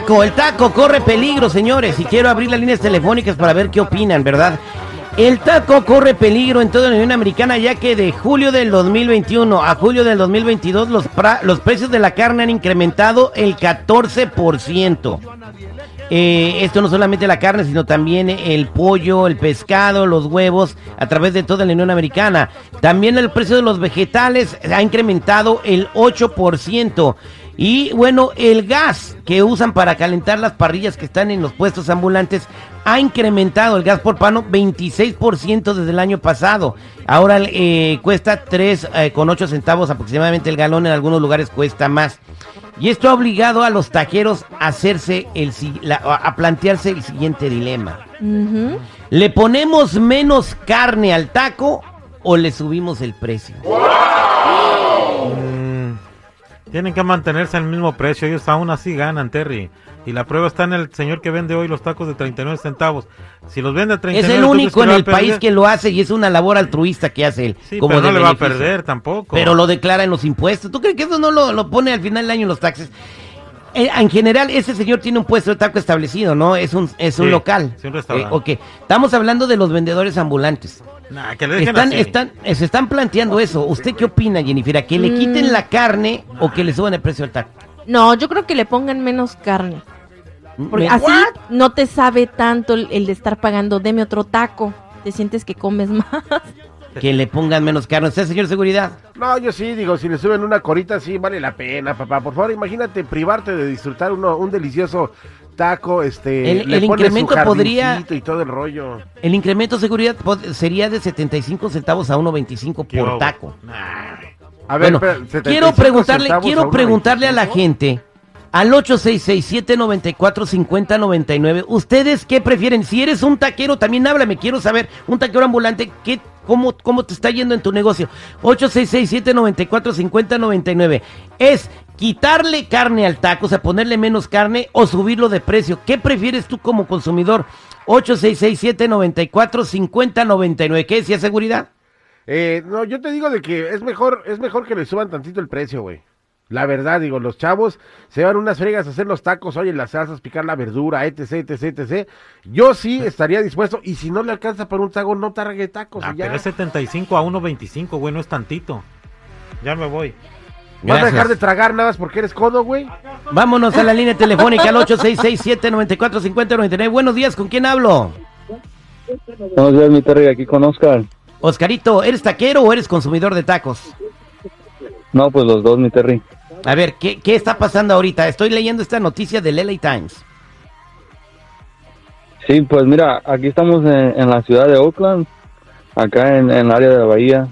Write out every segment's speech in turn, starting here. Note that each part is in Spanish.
Taco, el taco corre peligro, señores. Y quiero abrir las líneas telefónicas para ver qué opinan, ¿verdad? El taco corre peligro en toda la Unión Americana ya que de julio del 2021 a julio del 2022 los, los precios de la carne han incrementado el 14%. Eh, esto no solamente la carne, sino también el pollo, el pescado, los huevos, a través de toda la Unión Americana. También el precio de los vegetales ha incrementado el 8%. Y bueno, el gas que usan para calentar las parrillas que están en los puestos ambulantes ha incrementado el gas por pano 26% desde el año pasado. Ahora eh, cuesta 3,8 eh, centavos aproximadamente el galón, en algunos lugares cuesta más. Y esto ha obligado a los taqueros a hacerse el a plantearse el siguiente dilema. ¿Le ponemos menos carne al taco o le subimos el precio? Tienen que mantenerse al mismo precio, ellos aún así ganan, Terry. Y la prueba está en el señor que vende hoy los tacos de 39 centavos. Si los vende a 39 Es el único en el país que lo hace y es una labor altruista que hace él. Sí, como pero no le va a perder tampoco. Pero lo declara en los impuestos. ¿Tú crees que eso no lo, pone al final del año en los taxes? Eh, en general, ese señor tiene un puesto de taco establecido, ¿no? Es un, es un local. Sí, un restaurante. Eh, Estamos hablando de los vendedores ambulantes están, están, se están planteando eso. ¿Usted qué opina, Jennifer? ¿A que le quiten mm. la carne o que le suban el precio del taco? No, yo creo que le pongan menos carne. Porque así no te sabe tanto el, de estar pagando, deme otro taco. Te sientes que comes más. Que le pongan menos carne. ¿Usted, señor seguridad? No, yo sí, digo, si le suben una corita, sí vale la pena, papá. Por favor, imagínate privarte de disfrutar uno, un delicioso taco, este, el, incremento podría y todo el rollo. El incremento de seguridad sería de 75 centavos a 1.25 por taco. A ver, bueno, quiero preguntarle, quiero preguntarle a la gente al 866-794-5099. ¿Ustedes qué prefieren? Si eres un taquero, también háblame. Quiero saber, un taquero ambulante, ¿qué, cómo, ¿cómo te está yendo en tu negocio? 866-794-5099. ¿Es quitarle carne al taco, o sea, ponerle menos carne o subirlo de precio. ¿Qué prefieres tú como consumidor? 8667-94-5099. ¿Qué decía seguridad? Eh, no, yo te digo de que es mejor, es mejor que le suban tantito el precio, güey. La verdad, digo, los chavos se van unas fregas a hacer los tacos, oye, las salsas, picar la verdura, etc, etc, etc. Yo sí estaría dispuesto, y si no le alcanza para un taco, no targue tacos. Ah, pero es 75 a 1.25, güey, no es tantito. Ya me voy. ¿Vas a dejar de tragar nada más porque eres codo, güey? Vámonos a la línea telefónica al 8667-945099. Buenos días, ¿con quién hablo? Buenos días, mi Terry, aquí con Oscar. Oscarito, ¿eres taquero o eres consumidor de tacos? No, pues los dos, mi Terry. A ver, ¿qué, qué está pasando ahorita? Estoy leyendo esta noticia del LA Times. Sí, pues mira, aquí estamos en, la ciudad de Oakland, acá en, en el área de la bahía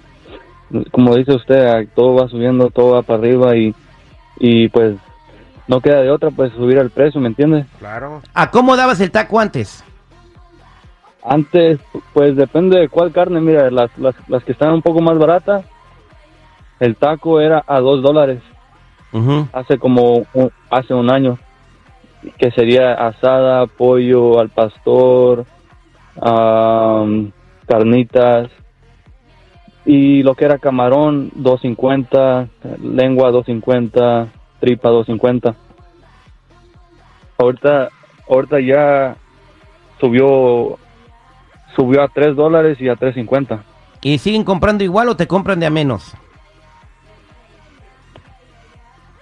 como dice usted, todo va subiendo, todo va para arriba y, y pues no queda de otra, pues subir el precio, ¿me entiendes? Claro. ¿A cómo dabas el taco antes? Antes, pues depende de cuál carne, mira, las, las, las que están un poco más baratas, el taco era a dos dólares. Hace como hace un año, que sería asada, pollo al pastor, carnitas, y lo que era camarón 250, lengua 250, tripa 250. Ahorita, ahorita ya subió subió a 3 dólares y a 3.50. ¿Y siguen comprando igual o te compran de a menos?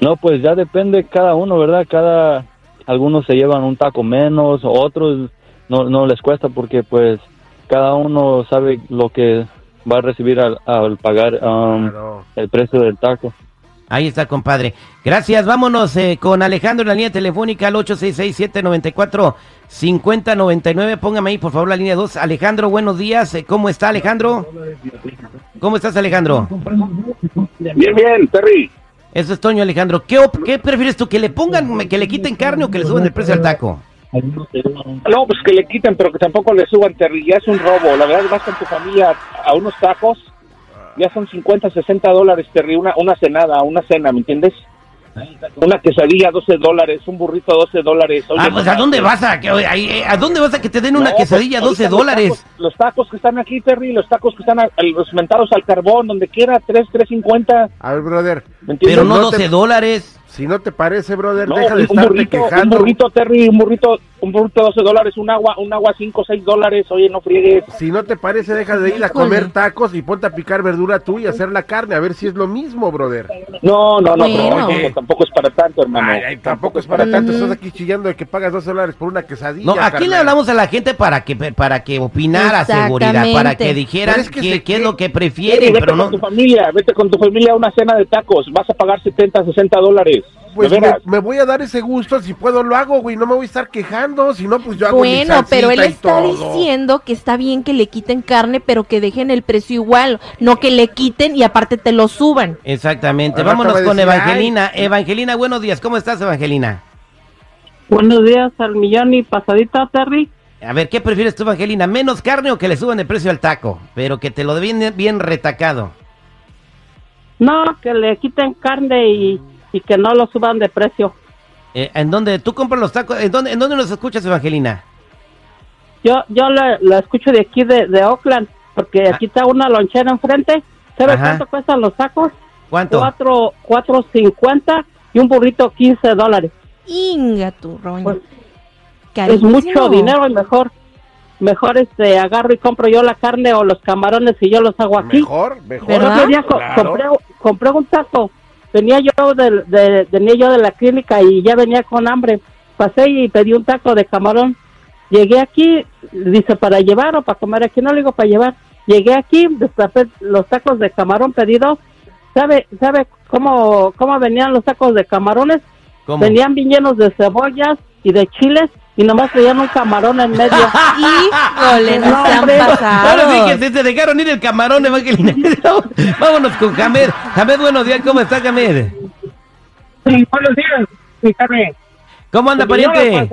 No, pues ya depende cada uno, ¿verdad? Cada algunos se llevan un taco menos, otros no, no les cuesta porque pues cada uno sabe lo que va a recibir al, pagar um, el precio del taco. Ahí está, compadre. Gracias. Vámonos eh, con Alejandro en la línea telefónica al 866-794-5099. Póngame ahí, por favor, la línea 2. Alejandro, buenos días. Eh, ¿Cómo está, Alejandro? ¿Cómo estás, Alejandro? Bien, bien, Terry. Eso es Toño, Alejandro. ¿Qué, ¿Qué prefieres tú? ¿Que le pongan, que le quiten carne o que le suban el precio al taco? No, pues que le quiten, pero que tampoco le suban, Terry. Ya es un robo. La verdad, vas con tu familia a unos tacos, ya son 50, 60 dólares, Terry. Una, una cenada, una cena, ¿me entiendes? Una quesadilla, 12 dólares, un burrito, 12 dólares. ah, pues ¿a dónde vas a, que, a, dónde vas a que te den una quesadilla, 12 pues, dólares? Los tacos, que están aquí, Terry, los tacos que están los cementados al carbón, donde quiera, 3, 3.50. A ver, brother. Pero no, 12 dólares. Si no te parece, brother, No, deja de estarte burrito, un quejando. burrito, Terry, un burrito, un burrito 12 dólares, un agua, un agua 5 6 dólares, oye, no friegues. Si no te parece, deja de ir a comer tacos y ponte a picar verdura tú y hacer la carne, a ver si es lo mismo, brother. No, no, no, Bueno. pero tampoco es para tanto, hermano. Ay, ay, tampoco es para tanto, Mm. estás aquí chillando de que pagas 12 dólares por una quesadilla. No, aquí carnal. le hablamos a la gente para que para que opinara seguridad, para que dijeran es que qué, se- qué es lo que prefieren, vete pero con no. tu familia, vete con tu familia a una cena de tacos, vas a pagar 70, 60 dólares. Pues me, me voy a dar ese gusto, si puedo lo hago, güey, no me voy a estar quejando, si no, pues yo hago mi Bueno, pero él está todo. diciendo que está bien que le quiten carne, pero que dejen el precio igual, no que le quiten y aparte te lo suban. Exactamente. Ahora Vámonos con decir, Evangelina. Evangelina, buenos días. ¿Cómo estás, Evangelina? Buenos días al millón y pasadita, Terry. A ver, ¿qué prefieres tú, Evangelina? ¿Menos carne o que le suban el precio al taco? Pero que te lo den bien, bien retacado. No, que le quiten carne y, y que no lo suban de precio. Eh, ¿En dónde tú compras los tacos? ¿En dónde, ¿En dónde nos escuchas, Evangelina? Yo yo lo, lo escucho de aquí de, de Oakland, porque aquí está una lonchera enfrente. ¿Sabe Ajá. cuánto cuestan los tacos? ¿Cuánto? Cuatro, cuatro cincuenta y un burrito 15 dólares. Inga tu roña. Pues, Es mucho dinero y mejor, mejor este agarro y compro yo la carne o los camarones y yo los hago aquí. Mejor, mejor. ¿Verdad? El otro día co- Claro. compré, compré un taco. Venía yo de, de- venía yo de la clínica y ya venía con hambre. Pasé y pedí un taco de camarón. Llegué aquí, dice, para llevar o para comer aquí. No le digo para llevar. Llegué aquí, destapé los tacos de camarón pedidos. ¿Sabe, sabe cómo, cómo venían los tacos de camarones? ¿Cómo? Venían bien llenos de cebollas y de chiles y nomás traían un camarón en medio. Híjole, no, No, se han hombre. pasado. Ahora sí que se te dejaron ir el camarón, Evangelina. Vámonos con Jamed. Jamed, buenos días. ¿Cómo está, Jamed? Sí, buenos días, carne. ¿Cómo anda, pariente?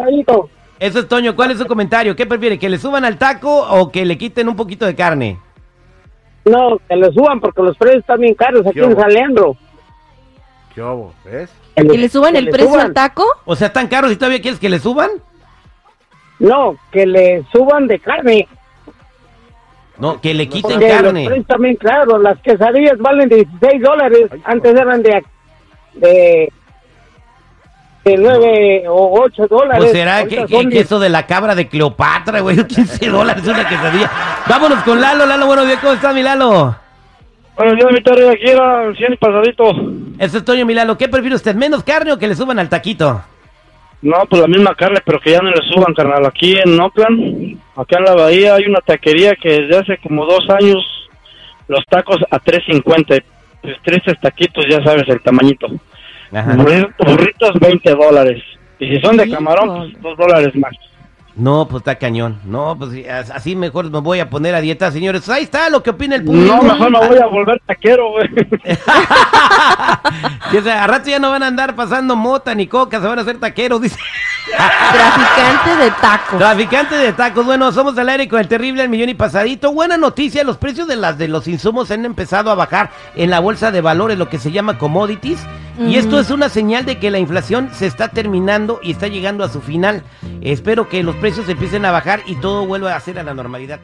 Eso es Toño. ¿Cuál es su comentario? ¿Qué prefiere? ¿Que le suban al taco o que le quiten un poquito de carne? No, que le suban porque los precios están bien caros aquí en Salendro. ¿Qué hubo? ¿Ves? ¿Que le suban que el le precio suban. al taco? O sea, ¿están caros y todavía quieres que le suban? No, que le suban de carne. No, que le quiten Porque carne. también claros. Las quesadillas valen 16 dólares. Antes eran de, de, de 9 o 8 dólares. ¿O será que, que- son que eso de la cabra de Cleopatra, güey? 15 dólares una quesadilla. Vámonos con Lalo. Lalo, buenos días. ¿Cómo estás, mi Lalo? Buenos días, mi tarde aquí era 100 pasadito. Eso es Toño, mi Lalo. ¿Qué prefiere usted? ¿Menos carne o que le suban al taquito? No, pues la misma carne, pero que ya no le suban, carnal. Aquí en Oakland, acá en la bahía, hay una taquería que desde hace como dos años los tacos a 3.50. Pues tristes taquitos, ya sabes el tamañito. Ajá. Burri- Burritos 20 dólares. Y si son de camarón, pues 2 dólares más. No, pues está cañón. No, pues sí, as- así mejor me voy a poner a dieta, señores. Ahí está lo que opina el público. No, mejor me voy a volver taquero, güey. Que, o sea, a rato ya no van a andar pasando mota ni coca, se van a hacer taqueros, dice. Traficante de tacos. Traficante de tacos. Bueno, somos al aire con el terrible El Millón y Pasadito. Buena noticia, los precios de las de los insumos han empezado a bajar en la bolsa de valores, lo que se llama commodities. Y esto es una señal de que la inflación se está terminando y está llegando a su final. Espero que los precios empiecen a bajar y todo vuelva a ser a la normalidad.